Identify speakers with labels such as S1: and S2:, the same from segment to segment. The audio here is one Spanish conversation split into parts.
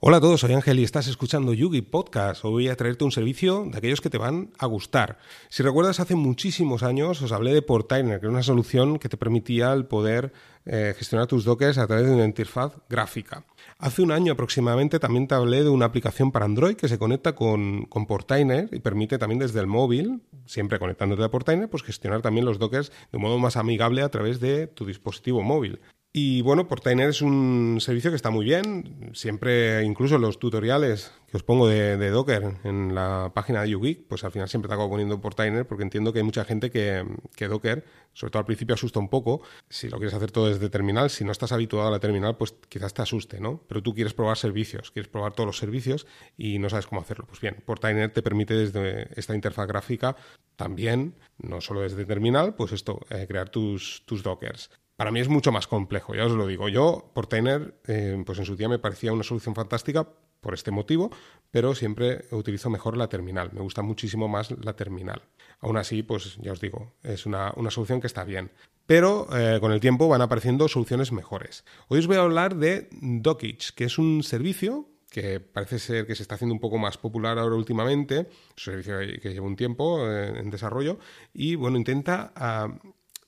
S1: Hola a todos, soy Ángel y estás escuchando Yugi Podcast. Hoy voy a traerte un servicio de aquellos que te van a gustar. Si recuerdas, hace muchísimos años os hablé de Portainer, que era una solución que te permitía el poder eh, gestionar tus dockers a través de una interfaz gráfica. Hace un año aproximadamente también te hablé de una aplicación para Android que se conecta con, con Portainer y permite también desde el móvil, siempre conectándote a Portainer, pues gestionar también los dockers de un modo más amigable a través de tu dispositivo móvil. Y bueno, Portainer es un servicio que está muy bien. Siempre, incluso los tutoriales que os pongo de, Docker en la página de YouGeek, pues al final siempre te acabo poniendo Portainer porque entiendo que hay mucha gente que, que, Docker, sobre todo al principio, asusta un poco. Si lo quieres hacer todo desde terminal, si no estás habituado a la terminal, pues quizás te asuste, ¿no? Pero tú quieres probar servicios, quieres probar todos los servicios y no sabes cómo hacerlo. Pues bien, Portainer te permite desde esta interfaz gráfica también, no solo desde terminal, pues esto, eh, crear tus, tus Dockers. Para mí es mucho más complejo, ya os lo digo. Yo, por tener, eh, pues en su día me parecía una solución fantástica por este motivo, pero siempre utilizo mejor la terminal. Me gusta muchísimo más la terminal. Aún así, pues ya os digo, es una, solución que está bien. Pero eh, con el tiempo van apareciendo soluciones mejores. Hoy os voy a hablar de Dockage, que es un servicio que parece ser que se está haciendo un poco más popular ahora últimamente, un servicio que lleva un tiempo eh, en desarrollo, y bueno, intenta ah,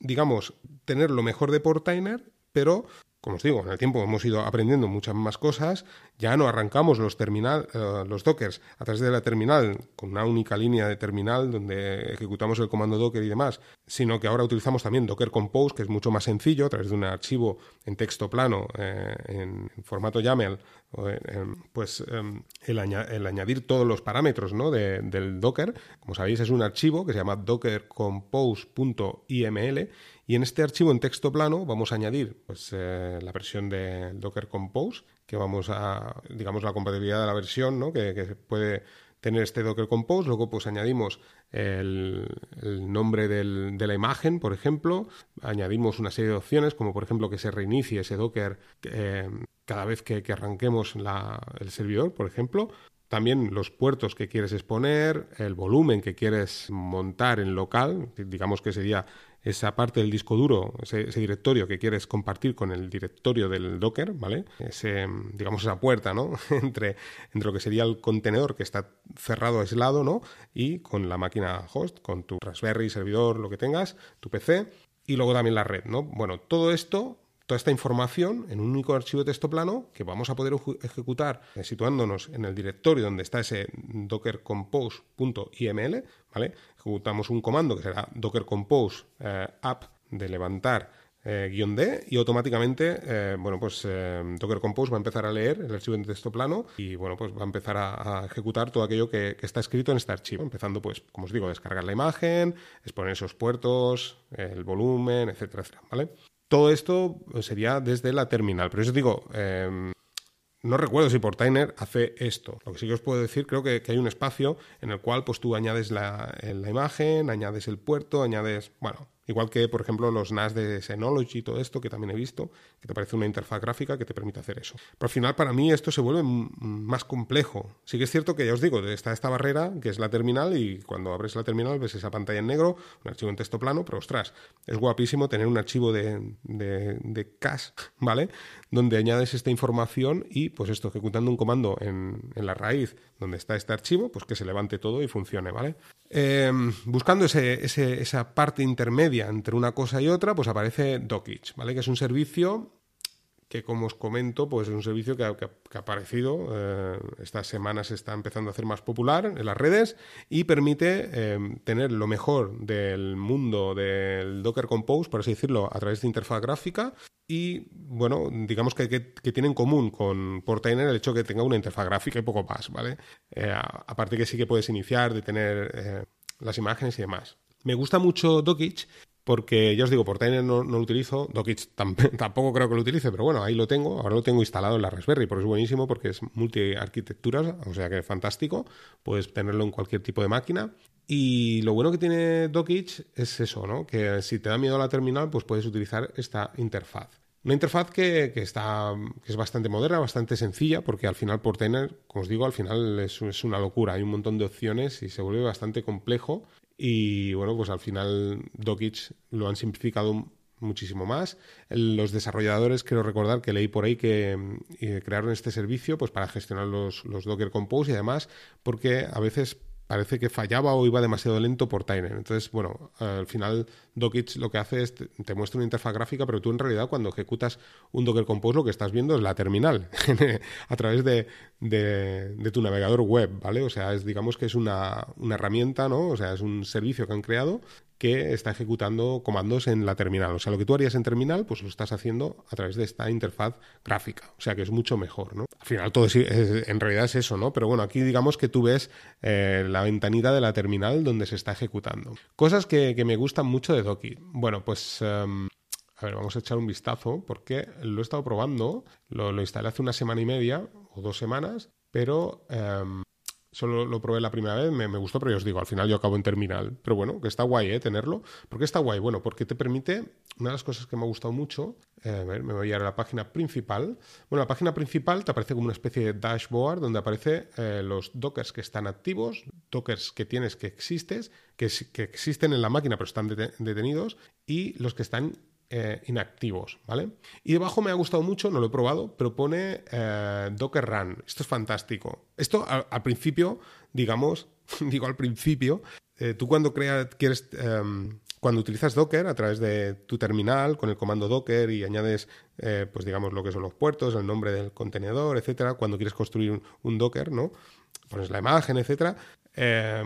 S1: digamos, tener lo mejor de Portainer, pero como os digo, en el tiempo hemos ido aprendiendo muchas más cosas, ya no arrancamos los, terminal, eh, los dockers a través de la terminal con una única línea de terminal donde ejecutamos el comando docker y demás, sino que ahora utilizamos también Docker Compose, que es mucho más sencillo, a través de un archivo en texto plano, eh, en, formato YAML, pues em, el, añadir todos los parámetros ¿no? del docker, como sabéis, es un archivo que se llama dockercompose.iml y en este archivo en texto plano vamos a añadir pues, eh, la versión de Docker Compose, que vamos a, digamos, la compatibilidad de la versión ¿no? que, puede tener este Docker Compose. Luego pues añadimos el, nombre de la imagen, por ejemplo. Añadimos una serie de opciones, como por ejemplo que se reinicie ese Docker eh, cada vez que, arranquemos el servidor, por ejemplo también los puertos que quieres exponer, el volumen que quieres montar en local, digamos que sería esa parte del disco duro, ese, directorio que quieres compartir con el directorio del Docker, ¿vale? Ese, digamos, esa puerta, ¿no? entre, entre lo que sería el contenedor que está cerrado, aislado, ¿no? Y con la máquina host, con tu Raspberry, servidor, lo que tengas, tu PC, y luego también la red, ¿no? Bueno, todo esto toda esta información en un único archivo de texto plano que vamos a poder ejecutar eh, situándonos en el directorio donde está ese dockercompose.iml, ¿vale? Ejecutamos un comando que será dockercompose eh, app de levantar eh, guion D y automáticamente, bueno, pues Docker Compose va a empezar a leer el archivo en texto plano y, bueno, pues va a empezar a, ejecutar todo aquello que, que, está escrito en este archivo, empezando, pues, como os digo, a descargar la imagen, exponer esos puertos, el volumen, etcétera, etcétera, ¿vale? Todo esto sería desde la terminal. Pero eso digo, em, no recuerdo si Portainer hace esto. Lo que sí que os puedo decir, creo que, hay un espacio en el cual pues tú añades la, la imagen, añades el puerto, añades, bueno, Igual que, por ejemplo, los NAS de Synology y todo esto, que también he visto, que te parece una interfaz gráfica que te permite hacer eso. Pero al final, para mí, esto se vuelve más complejo. Sí que es cierto que, ya os digo, está esta barrera, que es la terminal, y cuando abres la terminal ves esa pantalla en negro, un archivo en texto plano, pero ostras, es guapísimo tener un archivo de, de, de cache, ¿vale? Donde añades esta información y, pues esto, ejecutando un comando en, en la raíz donde está este archivo, pues que se levante todo y funcione, ¿vale? Em, buscando esa parte intermedia entre una cosa y otra, pues aparece Dockage, ¿vale? Que es un servicio que, como os comento, pues es un servicio que ha, aparecido, eh, estas semanas se está empezando a hacer más popular en las redes y permite em, tener lo mejor del mundo del Docker Compose, por así decirlo, a través de interfaz gráfica y bueno, digamos que, tiene en común con Portainer el hecho de que tenga una interfaz gráfica y poco más, ¿vale? Eh, aparte que sí que puedes iniciar, de tener eh, las imágenes y demás. Me gusta mucho Dockage porque ya os digo, Portainer no, no lo utilizo, Dockage tampoco creo que lo utilice, pero bueno, ahí lo tengo, ahora lo tengo instalado en la Raspberry, por eso es buenísimo porque es multi-arquitecturas, o sea que es fantástico, puedes tenerlo en cualquier tipo de máquina. Y lo bueno que tiene Dockage es eso, ¿no? Que si te da miedo la terminal, pues puedes utilizar esta interfaz. Una interfaz que, está, que es bastante moderna, bastante sencilla, porque al final por tener, como os digo, al final es, una locura. Hay un montón de opciones y se vuelve bastante complejo. Y bueno, pues al final Dockage lo han simplificado muchísimo más. Los desarrolladores, quiero recordar que leí por ahí que eh, crearon este servicio pues para gestionar los, los Docker Compose y además porque a veces parece que fallaba o iba demasiado lento por Tiner. Entonces, bueno, al final Dockitch lo que hace es te, muestra una interfaz gráfica, pero tú en realidad cuando ejecutas un Docker Compose lo que estás viendo es la terminal a través de, de, tu navegador web, ¿vale? O sea, es digamos que es una, una herramienta, ¿no? O sea, es un servicio que han creado que está ejecutando comandos en la terminal. O sea, lo que tú harías en terminal, pues lo estás haciendo a través de esta interfaz gráfica. O sea, que es mucho mejor, ¿no? Al final todo es, en realidad es eso, ¿no? Pero bueno, aquí digamos que tú ves eh, la ventanita de la terminal donde se está ejecutando. Cosas que, me gustan mucho de Doki. Bueno, pues... Em, a ver, vamos a echar un vistazo porque lo he estado probando, lo, instalé hace una semana y media o dos semanas, pero em, Solo lo probé la primera vez, me, gustó, pero ya os digo, al final yo acabo en terminal. Pero bueno, que está guay, ¿eh? Tenerlo. ¿Por qué está guay? Bueno, porque te permite, una de las cosas que me ha gustado mucho, eh, a ver, me voy a ir a la página principal. Bueno, la página principal te aparece como una especie de dashboard donde aparece eh, los dockers que están activos, dockers que tienes que existes, que existen en la máquina pero están detenidos, y los que están eh, inactivos, ¿vale? Y debajo me ha gustado mucho, no lo he probado, pero pone eh, Docker Run. Esto es fantástico. Esto al, principio, digamos, digo al principio, eh, tú cuando creas, quieres, em, cuando utilizas Docker a través de tu terminal con el comando Docker y añades, pues digamos, lo que son los puertos, el nombre del contenedor, etcétera, cuando quieres construir un, Docker, ¿no? Pones la imagen, etcétera,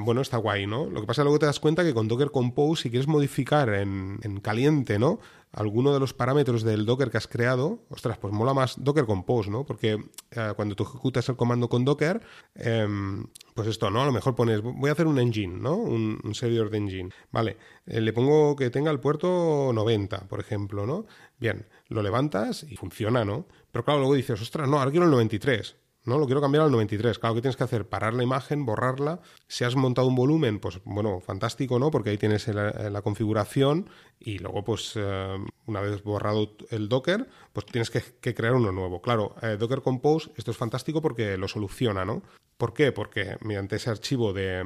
S1: bueno, está guay, ¿no? Lo que pasa es que luego te das cuenta que con Docker Compose, si quieres modificar en, caliente, ¿no? Alguno de los parámetros del Docker que has creado, ostras, pues mola más Docker Compose, ¿no? Porque eh, cuando tú ejecutas el comando con Docker, em, pues esto, ¿no? A lo mejor pones, voy a hacer un engine, ¿no? Un, servidor de engine. Vale, eh, le pongo que tenga el puerto 90, por ejemplo, ¿no? Bien, lo levantas y funciona, ¿no? Pero claro, luego dices, ostras, no, ahora quiero el 93. No, lo quiero cambiar al 93. Claro, ¿qué tienes que hacer? Parar la imagen, borrarla. Si has montado un volumen, pues bueno, fantástico, ¿no? Porque ahí tienes la, configuración y luego, pues eh, una vez borrado el Docker, pues tienes que, crear uno nuevo. Claro, eh, Docker Compose, esto es fantástico porque lo soluciona, ¿no? ¿Por qué? Porque mediante ese archivo de,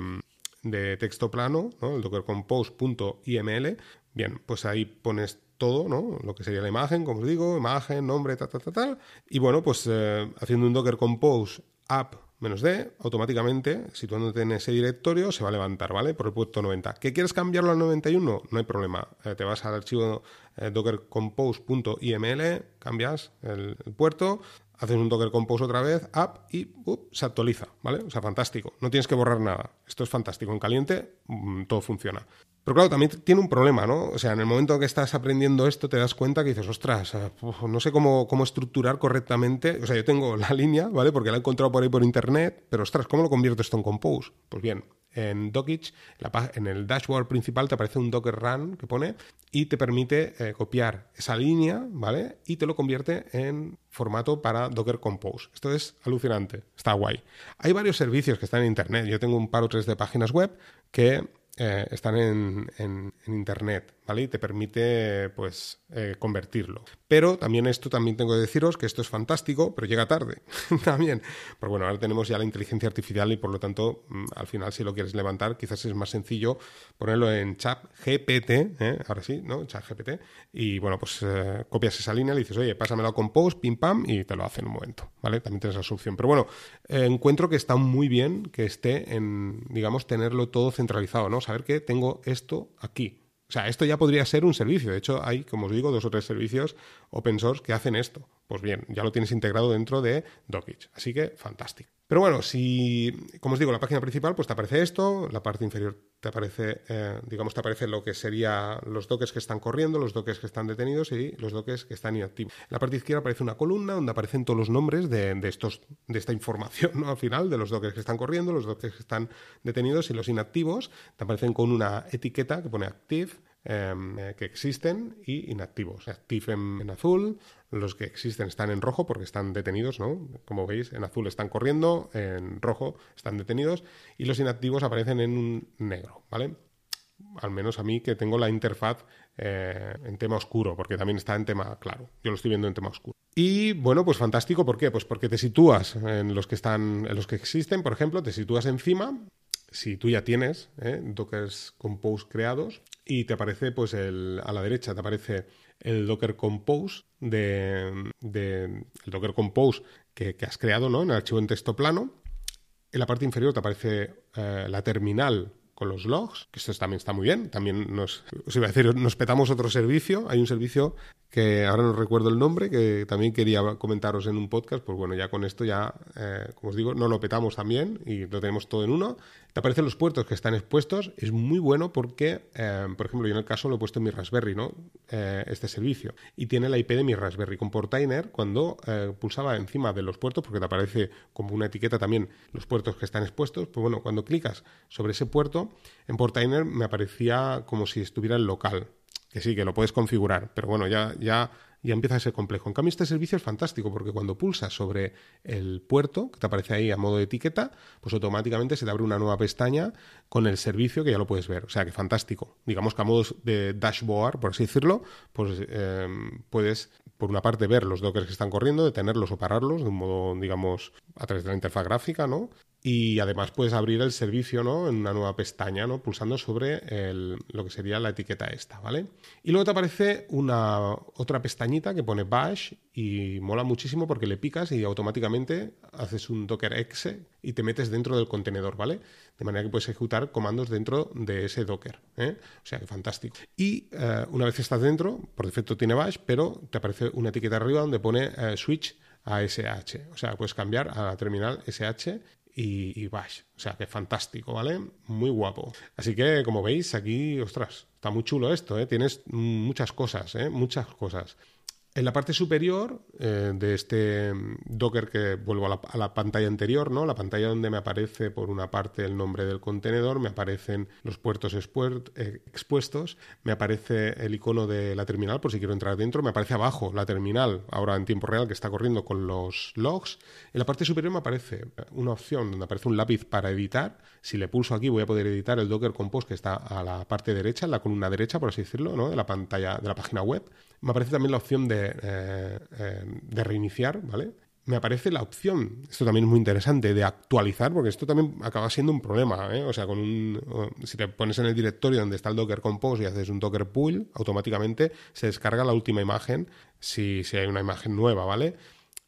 S1: de texto plano, ¿no? el dockercompose.iml, bien, pues ahí pones todo, ¿no? Lo que sería la imagen, como os digo, imagen, nombre, tal, tal, tal, tal. Y bueno, pues eh, haciendo un docker compose app menos D, automáticamente, situándote en ese directorio, se va a levantar, ¿vale? Por el puerto 90. ¿Qué quieres cambiarlo al 91? No hay problema. Eh, te vas al archivo eh, dockercompose.iml, cambias el, puerto, haces un docker compose otra vez, app y se actualiza, ¿vale? O sea, fantástico. No tienes que borrar nada. Esto es fantástico. En caliente mm, todo funciona. Pero claro, también tiene un problema, ¿no? O sea, en el momento que estás aprendiendo esto, te das cuenta que dices, ostras, eh, no sé cómo, cómo estructurar correctamente. O sea, yo tengo la línea, ¿vale? Porque la he encontrado por ahí por internet, pero ostras, ¿cómo lo convierto esto en Compose? Pues bien, en Dockitch, en el dashboard principal te aparece un Docker Run que pone y te permite eh, copiar esa línea, ¿vale? Y te lo convierte en formato para Docker Compose. Esto es alucinante, está guay. Hay varios servicios que están en internet. Yo tengo un par o tres de páginas web que eh, están en, Internet, Y te permite, pues, eh, convertirlo. Pero también esto, también tengo que deciros que esto es fantástico, pero llega tarde también. Pero bueno, ahora tenemos ya la inteligencia artificial y por lo tanto, mm, al final, si lo quieres levantar, quizás es más sencillo ponerlo en chat GPT, ¿eh? ahora sí, ¿no? Chat GPT, y bueno, pues copias esa línea, le dices, oye, pásamelo con post, pim pam, y te lo hace en un momento, ¿vale? También tienes esa opción. Pero bueno, encuentro que está muy bien que esté en, digamos, tenerlo todo centralizado, ¿no? saber que tengo esto aquí. O sea, esto ya podría ser un servicio. De hecho, hay, como os digo, dos o tres servicios open source que hacen esto. Pues bien, ya lo tienes integrado dentro de Dockage. Así que fantástico. Pero bueno, si, como os digo, la página principal, pues te aparece esto, la parte inferior te aparece, eh, digamos, te aparece lo que serían los dockers que están corriendo, los dockers que están detenidos y los dockers que están inactivos. En la parte izquierda aparece una columna donde aparecen todos los nombres de, estos, de esta información, ¿no? Al final, de los dockers que están corriendo, los dockers que están detenidos y los inactivos, te aparecen con una etiqueta que pone active, eh, que existen y inactivos. Active en, azul, los que existen están en rojo porque están detenidos, ¿no? Como veis, en azul están corriendo, en rojo están detenidos y los inactivos aparecen en un negro, ¿vale? Al menos a mí que tengo la interfaz eh, en tema oscuro, porque también está en tema claro. Yo lo estoy viendo en tema oscuro. Y bueno, pues fantástico, ¿por qué? Pues porque te sitúas en los que están, en los que existen, por ejemplo, te sitúas encima. Si tú ya tienes ¿eh? Dockers Compose creados y te aparece, pues el, a la derecha te aparece el Docker Compose de, el Docker Compose que, has creado ¿no? en el archivo en texto plano. En la parte inferior te aparece eh, la terminal con los logs, que esto también está muy bien. También nos, os iba a decir, nos petamos otro servicio. Hay un servicio que ahora no recuerdo el nombre, que también quería comentaros en un podcast. Pues bueno, ya con esto ya, eh, como os digo, no lo petamos también y lo tenemos todo en uno. Te aparecen los puertos que están expuestos. Es muy bueno porque, eh, por ejemplo, yo en el caso lo he puesto en mi Raspberry, ¿no? Eh, este servicio. Y tiene la IP de mi Raspberry. Con Portainer, cuando pulsaba encima de los puertos, porque te aparece como una etiqueta también los puertos que están expuestos, pues bueno, cuando clicas sobre ese puerto, en Portainer me aparecía como si estuviera en local que sí, que lo puedes configurar, pero bueno, ya, ya, ya empieza a ser complejo. En cambio, este servicio es fantástico porque cuando pulsas sobre el puerto, que te aparece ahí a modo de etiqueta, pues automáticamente se te abre una nueva pestaña con el servicio que ya lo puedes ver. O sea, que fantástico. Digamos que a modo de dashboard, por así decirlo, pues eh, puedes, por una parte, ver los dockers que están corriendo, detenerlos o pararlos de un modo, digamos, a través de la interfaz gráfica, ¿no? Y además puedes abrir el servicio ¿no? en una nueva pestaña, ¿no? pulsando sobre lo que sería la etiqueta esta, ¿vale? Y luego te aparece una otra pestañita que pone bash y mola muchísimo porque le picas y automáticamente haces un docker exe y te metes dentro del contenedor, ¿vale? De manera que puedes ejecutar comandos dentro de ese docker, ¿eh? O sea, que fantástico. Y eh, una vez estás dentro, por defecto tiene bash, pero te aparece una etiqueta arriba donde pone eh, switch a SH. O sea, puedes cambiar a la terminal SH y, Bash. O sea, que fantástico, ¿vale? Muy guapo. Así que, como veis, aquí, ostras, está muy chulo esto, ¿eh? Tienes muchas cosas, ¿eh? Muchas cosas. En la parte superior eh, de este Docker que vuelvo a la, pantalla anterior, ¿no? La pantalla donde me aparece por una parte el nombre del contenedor, me aparecen los puertos eh, expuestos, me aparece el icono de la terminal por si quiero entrar dentro, me aparece abajo la terminal, ahora en tiempo real que está corriendo con los logs. En la parte superior me aparece una opción donde aparece un lápiz para editar. Si le pulso aquí voy a poder editar el Docker Compose que está a la parte derecha, en la columna derecha, por así decirlo, ¿no? de la pantalla de la página web. Me aparece también la opción de eh, eh, de reiniciar, ¿vale? Me aparece la opción, esto también es muy interesante, de actualizar, porque esto también acaba siendo un problema, ¿eh? O sea, con un, si te pones en el directorio donde está el Docker Compose y haces un Docker Pull, automáticamente se descarga la última imagen si, si hay una imagen nueva, ¿vale?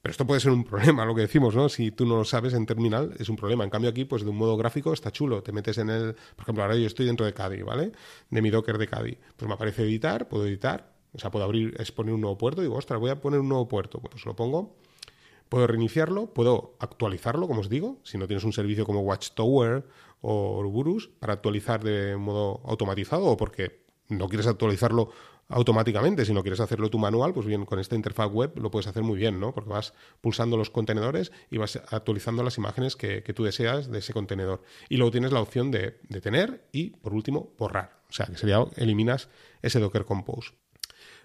S1: Pero esto puede ser un problema, lo que decimos, ¿no? Si tú no lo sabes en terminal, es un problema. En cambio, aquí, pues de un modo gráfico está chulo. Te metes en el. Por ejemplo, ahora yo estoy dentro de Caddy, ¿vale? De mi Docker de Caddy. Pues me aparece editar, puedo editar, o sea, puedo abrir, exponer un nuevo puerto digo, ostras, voy a poner un nuevo puerto. Pues lo pongo. Puedo reiniciarlo, puedo actualizarlo, como os digo, si no tienes un servicio como Watchtower o Ouroboros para actualizar de modo automatizado o porque no quieres actualizarlo automáticamente, si no quieres hacerlo tu manual, pues bien, con esta interfaz web lo puedes hacer muy bien, ¿no? Porque vas pulsando los contenedores y vas actualizando las imágenes que, tú deseas de ese contenedor. Y luego tienes la opción de detener y, por último, borrar. O sea, que sería, eliminas ese Docker Compose.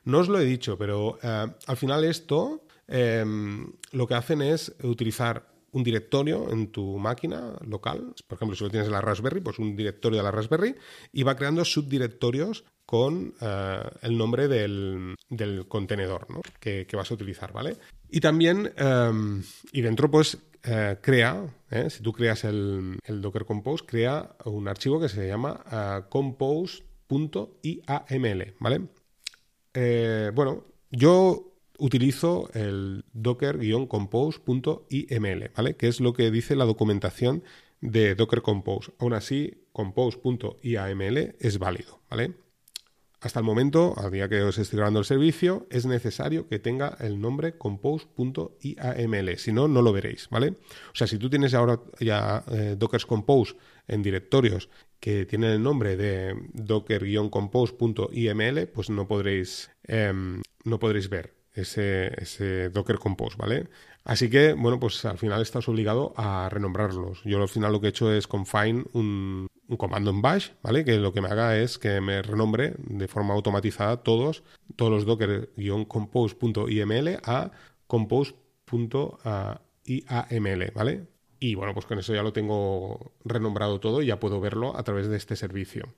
S1: No os lo he dicho, pero eh, al final esto em, lo que hacen es utilizar un directorio en tu máquina local. Por ejemplo, si lo tienes en la Raspberry, pues un directorio de la Raspberry y va creando subdirectorios con eh, el nombre del, contenedor que, vas a utilizar, ¿vale? Y también, y dentro pues eh, crea, si tú creas el, el, Docker Compose, crea un archivo que se llama compose.iaml, ¿vale? Eh, bueno, yo utilizo el docker-compose.iml, ¿vale? Que es lo que dice la documentación de Docker Compose. Aún así, compose.iaml es válido, ¿vale? Hasta el momento, al día que os estoy grabando el servicio, es necesario que tenga el nombre compose.iaml, si no, no lo veréis, ¿vale? O sea, si tú tienes ahora ya eh, Docker Compose en directorios que tienen el nombre de docker-compose.iml, pues no podréis, em, no podréis ver ese, ese, Docker Compose, ¿vale? Así que, bueno, pues al final estás obligado a renombrarlos. Yo al final lo que he hecho es confine un, un comando en bash, ¿vale? Que lo que me haga es que me renombre de forma automatizada todos, todos los docker-compose.iml a compose.iaml, ¿vale? Y bueno, pues con eso ya lo tengo renombrado todo y ya puedo verlo a través de este servicio.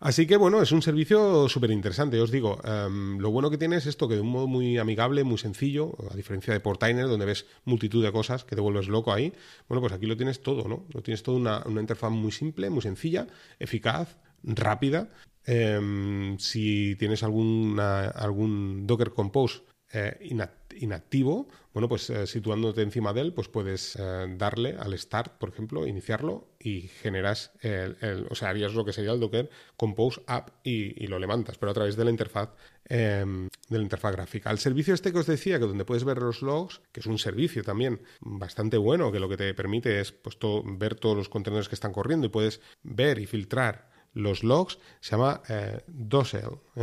S1: Así que bueno, es un servicio súper interesante. Os digo, em, lo bueno que tiene es esto, que de un modo muy amigable, muy sencillo, a diferencia de Portainer, donde ves multitud de cosas que te vuelves loco ahí, bueno, pues aquí lo tienes todo, ¿no? Lo tienes todo una, una interfaz muy simple, muy sencilla, eficaz, rápida. Em, si tienes algún Docker Compose eh, inactivo, bueno, pues eh, situándote encima de él, pues puedes eh, darle al start, por ejemplo, iniciarlo y generas, el, o sea, harías lo que sería el Docker Compose App y, lo levantas, pero a través de la interfaz em, de la interfaz gráfica. El servicio este que os decía, que donde puedes ver los logs, que es un servicio también bastante bueno, que lo que te permite es pues, ver todos los contenedores que están corriendo y puedes ver y filtrar los logs, se llama eh,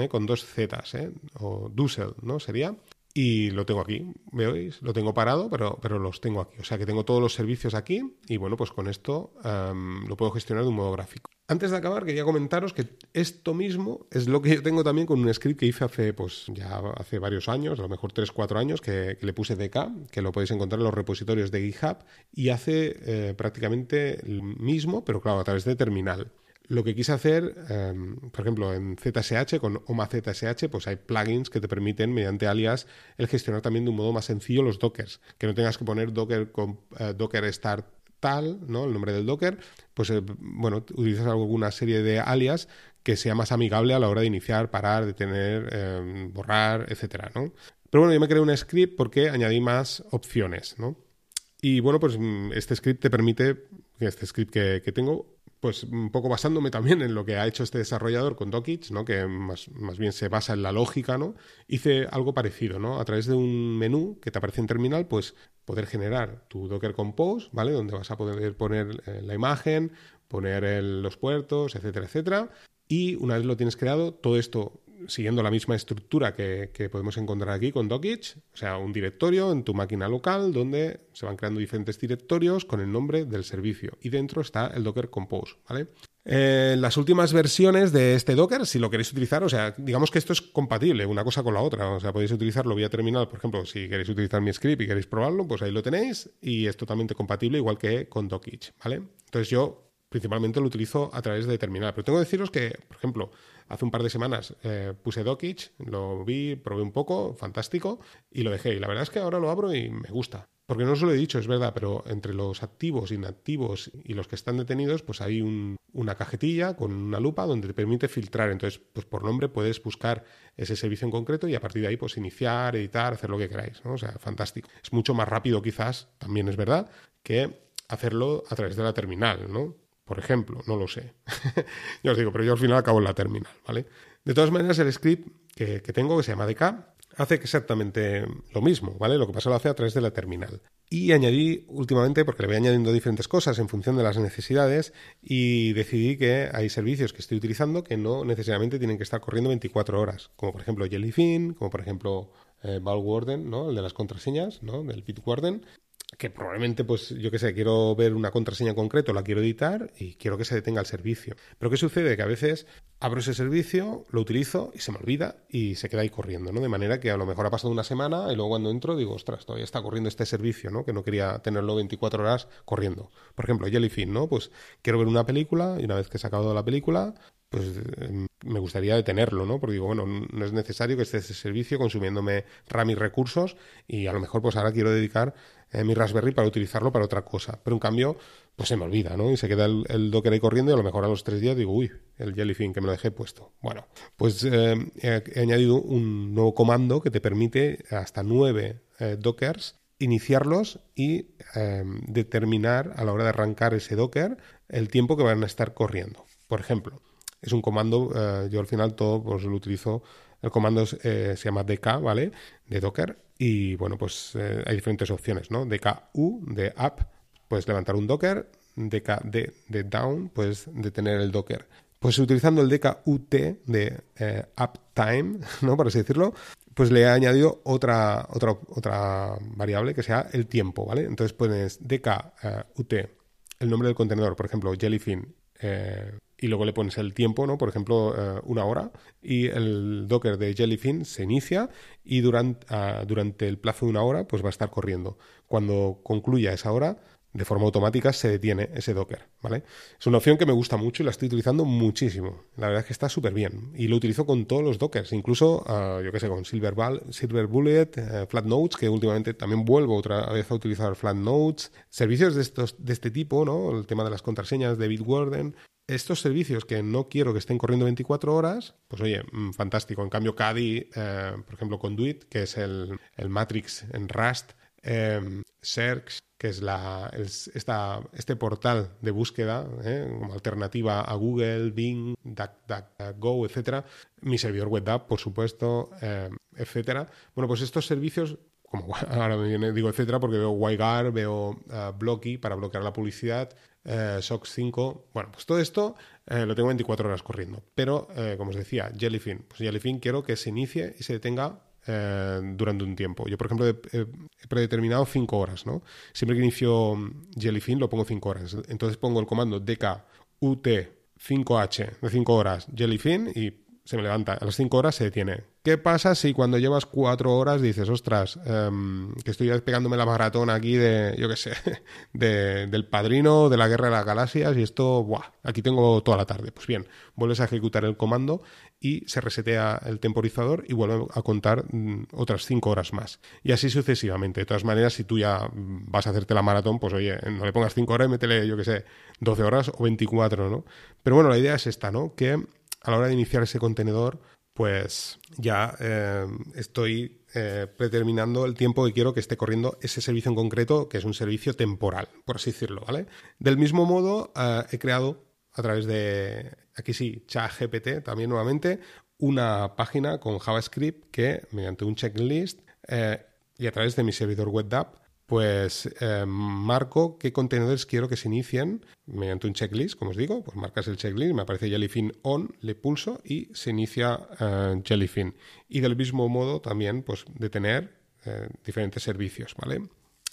S1: con dos Zetas, o Dussel, ¿no? Sería y lo tengo aquí, ¿veis? Lo tengo parado, pero, pero los tengo aquí. O sea que tengo todos los servicios aquí y bueno, pues con esto em, lo puedo gestionar de un modo gráfico. Antes de acabar, quería comentaros que esto mismo es lo que yo tengo también con un script que hice hace, pues ya hace varios años, a lo mejor 3-4 años, que, le puse DK, que lo podéis encontrar en los repositorios de GitHub, y hace eh, prácticamente el mismo, pero claro, a través de terminal. Lo que quise hacer, em, por ejemplo, en ZSH, con OMA ZSH, pues hay plugins que te permiten, mediante alias, el gestionar también de un modo más sencillo los dockers. Que no tengas que poner docker, con, eh, docker start tal, ¿no? El nombre del docker. Pues, eh, bueno, utilizas alguna serie de alias que sea más amigable a la hora de iniciar, parar, detener, em, borrar, etcétera, ¿no? Pero bueno, yo me creé un script porque añadí más opciones, ¿no? Y bueno, pues mm, este script te permite, este script que, que tengo, pues un poco basándome también en lo que ha hecho este desarrollador con Dockits, ¿no? que más, más, bien se basa en la lógica, ¿no? hice algo parecido, ¿no? A través de un menú que te aparece en terminal, pues poder generar tu Docker Compose, ¿vale? Donde vas a poder poner eh, la imagen, poner los puertos, etcétera, etcétera. Y una vez lo tienes creado, todo esto siguiendo la misma estructura que, podemos encontrar aquí con Dockitch, o sea, un directorio en tu máquina local donde se van creando diferentes directorios con el nombre del servicio y dentro está el Docker Compose, ¿vale? Eh, las últimas versiones de este Docker, si lo queréis utilizar, o sea, digamos que esto es compatible una cosa con la otra, o sea, podéis utilizarlo vía terminal, por ejemplo, si queréis utilizar mi script y queréis probarlo, pues ahí lo tenéis y es totalmente compatible igual que con Dockitch, ¿vale? Entonces yo principalmente lo utilizo a través de terminal, pero tengo que deciros que, por ejemplo, Hace un par de semanas eh, puse Dockitch, lo vi, probé un poco, fantástico, y lo dejé. Y la verdad es que ahora lo abro y me gusta. Porque no os lo he dicho, es verdad, pero entre los activos, inactivos y los que están detenidos, pues hay una cajetilla con una lupa donde te permite filtrar. Entonces, pues por nombre puedes buscar ese servicio en concreto y a partir de ahí, pues iniciar, editar, hacer lo que queráis. O sea, fantástico. Es mucho más rápido, quizás, también es verdad, que hacerlo a través de la terminal, ¿no? Por ejemplo, no lo sé. yo os digo, pero yo al final acabo en la terminal, ¿vale? De todas maneras, el script que, tengo, que se llama DK, hace exactamente lo mismo, ¿vale? Lo que pasa lo hace a través de la terminal. Y añadí últimamente, porque le voy añadiendo diferentes cosas en función de las necesidades, y decidí que hay servicios que estoy utilizando que no necesariamente tienen que estar corriendo 24 horas, como por ejemplo Jellyfin, como por ejemplo eh, Valwarden, ¿no? El de las contraseñas, ¿no? Del Bitwarden, que probablemente, pues yo qué sé, quiero ver una contraseña en concreto, la quiero editar y quiero que se detenga el servicio. Pero ¿qué sucede? Que a veces abro ese servicio, lo utilizo y se me olvida y se queda ahí corriendo, ¿no? De manera que a lo mejor ha pasado una semana y luego cuando entro digo, ostras, todavía está corriendo este servicio, ¿no? Que no quería tenerlo 24 horas corriendo. Por ejemplo, Jellyfin, ¿no? Pues quiero ver una película y una vez que he sacado la película, pues em, me gustaría detenerlo, ¿no? Porque digo, bueno, no es necesario que esté ese servicio consumiéndome RAM y recursos y a lo mejor pues ahora quiero dedicar eh, mi Raspberry para utilizarlo para otra cosa. Pero en cambio, pues se me olvida, ¿no? Y se queda el, Docker ahí corriendo y a lo mejor a los tres días digo, uy, el Jellyfin que me lo dejé puesto. Bueno, pues eh, he, añadido un nuevo comando que te permite hasta nueve eh, Dockers iniciarlos y determinar a la hora de arrancar ese Docker el tiempo que van a estar corriendo. Por ejemplo, es un comando, yo al final todo pues, lo utilizo el comando se llama dk, ¿vale? De Docker y bueno, pues eh, hay diferentes opciones, ¿no? DKU, de app, puedes levantar un Docker, DKD de down, puedes detener el Docker. Pues utilizando el DKUT de eh, uptime, ¿no? Por así decirlo, pues le he añadido otra, otra, otra variable que sea el tiempo, ¿vale? Entonces pones DKUT, el nombre del contenedor, por ejemplo, Jellyfin, eh, y luego le pones el tiempo, ¿no? Por ejemplo, eh, una hora, y el Docker de Jellyfin se inicia y durante, ah, durante el plazo de una hora pues va a estar corriendo. Cuando concluya esa hora, de forma automática se detiene ese Docker, ¿vale? Es una opción que me gusta mucho y la estoy utilizando muchísimo. La verdad es que está súper bien. Y lo utilizo con todos los Dockers, incluso, ah, yo qué sé, con Silver, Silver Bullet, eh, Flat Notes, que últimamente también vuelvo otra vez a utilizar Flat Notes. Servicios de, estos, de este tipo, ¿no? El tema de las contraseñas de Bitwarden, estos servicios que no quiero que estén corriendo 24 horas, pues oye, mm, fantástico. En cambio, Caddy, eh, por ejemplo, Conduit, que es el, Matrix en Rust, eh, Search, que es, la, esta, este portal de búsqueda eh, como alternativa a Google, Bing, DuckDuckGo, etcétera. Mi servidor web app, por supuesto, eh, etcétera. Bueno, pues estos servicios como ahora me viene, digo etcétera, porque veo WireGuard, veo uh, Blocky para bloquear la publicidad, uh, SOX 5. Bueno, pues todo esto uh, lo tengo 24 horas corriendo. Pero, como os decía, Jellyfin. Pues Jellyfin quiero que se inicie y se detenga durante un tiempo. Yo, por ejemplo, he, predeterminado 5 horas, ¿no? Siempre que inicio Jellyfin lo pongo 5 horas. Entonces pongo el comando dkut 5h de 5 horas Jellyfin y se me levanta. A las 5 horas se detiene. ¿Qué pasa si cuando llevas 4 horas dices, ostras, em, que estoy pegándome la maratón aquí de, yo qué sé, de, del padrino de la guerra de las galaxias y esto, ¡buah! Aquí tengo toda la tarde. Pues bien, vuelves a ejecutar el comando y se resetea el temporizador y vuelve a contar mm, otras 5 horas más. Y así sucesivamente. De todas maneras, si tú ya vas a hacerte la maratón, pues oye, no le pongas 5 horas y métele, yo qué sé, 12 horas o 24, ¿no? Pero bueno, la idea es esta, ¿no? Que a la hora de iniciar ese contenedor, pues ya eh, estoy eh, predeterminando el tiempo que quiero que esté corriendo ese servicio en concreto, que es un servicio temporal, por así decirlo, ¿vale? Del mismo modo, eh, he creado a través de, aquí sí, ChatGPT también nuevamente, una página con JavaScript que, mediante un checklist y a través de mi servidor web pues eh, marco qué contenedores quiero que se inicien mediante un checklist, como os digo, pues marcas el checklist, me aparece Jellyfin on, le pulso y se inicia eh, Jellyfin. Y del mismo modo también, pues detener eh, diferentes servicios, ¿vale?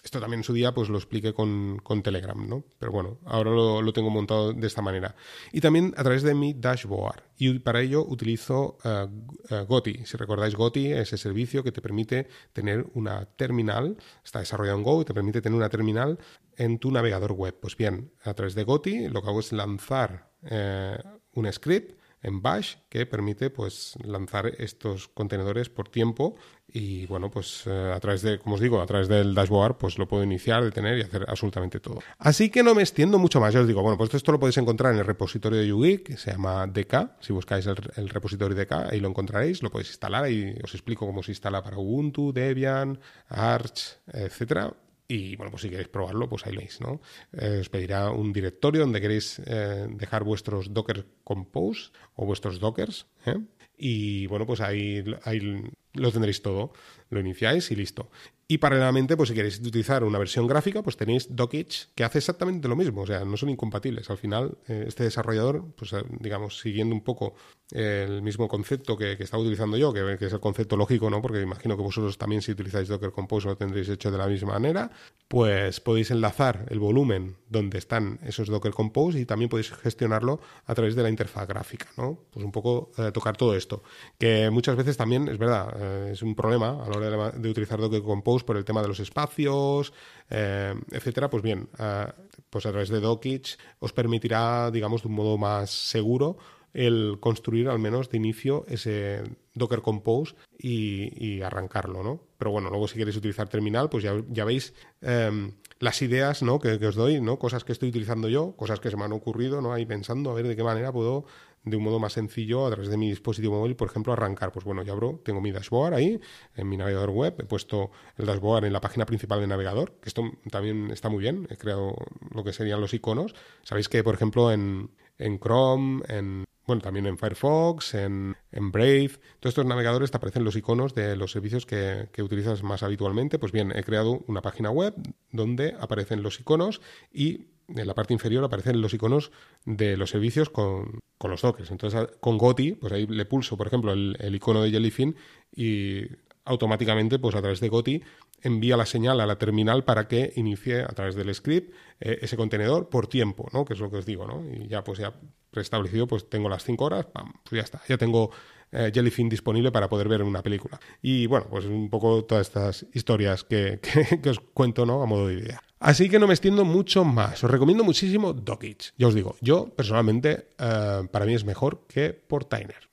S1: Esto también en su día pues lo expliqué con, Telegram, ¿no? Pero bueno, ahora lo, tengo montado de esta manera. Y también a través de mi dashboard. Y para ello utilizo uh, Goti. Si recordáis Goti, ese servicio que te permite tener una terminal, está desarrollado en Go y te permite tener una terminal en tu navegador web. Pues bien, a través de Goti lo que hago es lanzar eh, un script en Bash que permite pues lanzar estos contenedores por tiempo y bueno pues eh, a través de como os digo a través del dashboard pues lo puedo iniciar detener y hacer absolutamente todo. Así que no me extiendo mucho más. Ya os digo bueno pues esto lo podéis encontrar en el repositorio de Yugi que se llama DK si buscáis el, el repositorio DK ahí lo encontraréis lo podéis instalar y os explico cómo se instala para Ubuntu Debian Arch etcétera y bueno, pues si queréis probarlo, pues ahí lo veis, ¿no? Eh, os pedirá un directorio donde queréis eh, dejar vuestros Docker Compose o vuestros Dockers. ¿eh? Y bueno, pues ahí, ahí lo tendréis todo. Lo iniciáis y listo. Y paralelamente, pues si queréis utilizar una versión gráfica, pues tenéis Dockage que hace exactamente lo mismo, o sea, no son incompatibles. Al final, eh, este desarrollador, pues eh, digamos, siguiendo un poco el mismo concepto que, estaba utilizando yo, que, es el concepto lógico, ¿no? Porque imagino que vosotros también si utilizáis Docker Compose lo tendréis hecho de la misma manera, pues podéis enlazar el volumen donde están esos Docker Compose y también podéis gestionarlo a través de la interfaz gráfica, ¿no? Pues un poco eh, tocar todo esto, que muchas veces también, es verdad, es un problema a la de, utilizar Docker Compose por el tema de los espacios, eh, etcétera, pues bien, eh, pues a través de Dockage os permitirá, digamos, de un modo más seguro el construir al menos de inicio ese Docker Compose y, arrancarlo, ¿no? Pero bueno, luego si queréis utilizar terminal, pues ya, veis em, las ideas ¿no? que, que, os doy, ¿no? Cosas que estoy utilizando yo, cosas que se me han ocurrido, ¿no? Ahí pensando a ver de qué manera puedo de un modo más sencillo a través de mi dispositivo móvil, por ejemplo, arrancar. Pues bueno, ya abro, tengo mi dashboard ahí en mi navegador web, he puesto el dashboard en la página principal del navegador, que esto también está muy bien, he creado lo que serían los iconos. Sabéis que, por ejemplo, en, en Chrome, en bueno, también en Firefox, en, en, Brave, todos estos navegadores te aparecen los iconos de los servicios que, que, utilizas más habitualmente. Pues bien, he creado una página web donde aparecen los iconos y en la parte inferior aparecen los iconos de los servicios con, los dockers. Entonces, con Goti, pues ahí le pulso, por ejemplo, el, icono de Jellyfin y automáticamente, pues a través de Goti, envía la señal a la terminal para que inicie a través del script eh, ese contenedor por tiempo, ¿no? Que es lo que os digo, ¿no? Y ya, pues ya preestablecido, pues tengo las 5 horas, pam, pues ya está. Ya tengo eh, Jellyfin disponible para poder ver una película. Y bueno, pues un poco todas estas historias que, que os cuento, ¿no? A modo de idea. Así que no me extiendo mucho más. Os recomiendo muchísimo Dockage. Ya os digo, yo personalmente, eh, para mí es mejor que Portainer.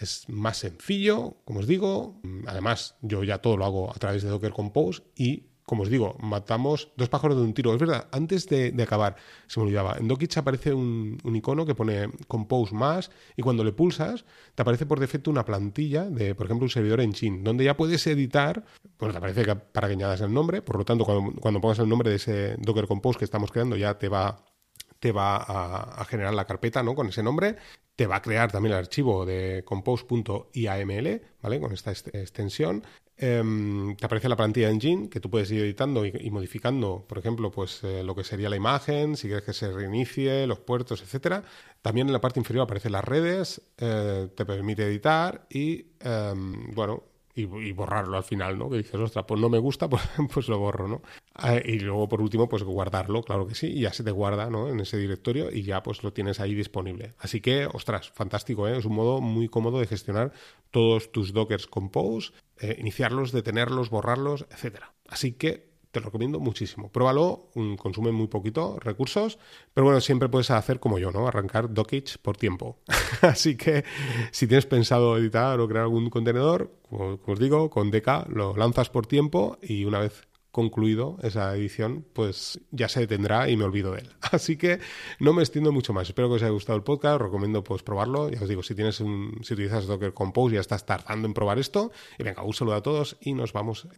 S1: Es más sencillo, como os digo. Además, yo ya todo lo hago a través de Docker Compose y como os digo, matamos dos pájaros de un tiro. Es verdad, antes de, acabar, se me olvidaba, en Dokich aparece un, icono que pone Compose más y cuando le pulsas te aparece por defecto una plantilla de, por ejemplo, un servidor en Chin, donde ya puedes editar, bueno, te aparece para que añadas el nombre, por lo tanto, cuando, cuando pongas el nombre de ese Docker Compose que estamos creando ya te va te va a, generar la carpeta ¿no? con ese nombre, te va a crear también el archivo de compose.iaml, ¿vale? Con esta extensión. Em, te aparece la plantilla Engine que tú puedes ir editando y, modificando, por ejemplo, pues eh, lo que sería la imagen, si quieres que se reinicie, los puertos, etcétera. También en la parte inferior aparecen las redes, eh, te permite editar y, em, bueno, y, borrarlo al final, ¿no? Que dices, ostras, pues no me gusta, pues, pues lo borro, ¿no? Ah, y luego, por último, pues guardarlo, claro que sí, y ya se te guarda, ¿no? En ese directorio y ya pues lo tienes ahí disponible. Así que, ostras, fantástico, ¿eh? Es un modo muy cómodo de gestionar todos tus Dockers Compose, eh, iniciarlos, detenerlos, borrarlos, etcétera. Así que te lo recomiendo muchísimo. Pruébalo, consume muy poquito recursos, pero bueno, siempre puedes hacer como yo, ¿no? Arrancar Dockage por tiempo. Así que si tienes pensado editar o crear algún contenedor, como, os digo, con DK lo lanzas por tiempo y una vez concluido esa edición, pues ya se detendrá y me olvido de él. Así que no me extiendo mucho más. Espero que os haya gustado el podcast. Os recomiendo pues probarlo. Ya os digo, si tienes un, si utilizas Docker Compose, ya estás tardando en probar esto. Y venga, un saludo a todos y nos vamos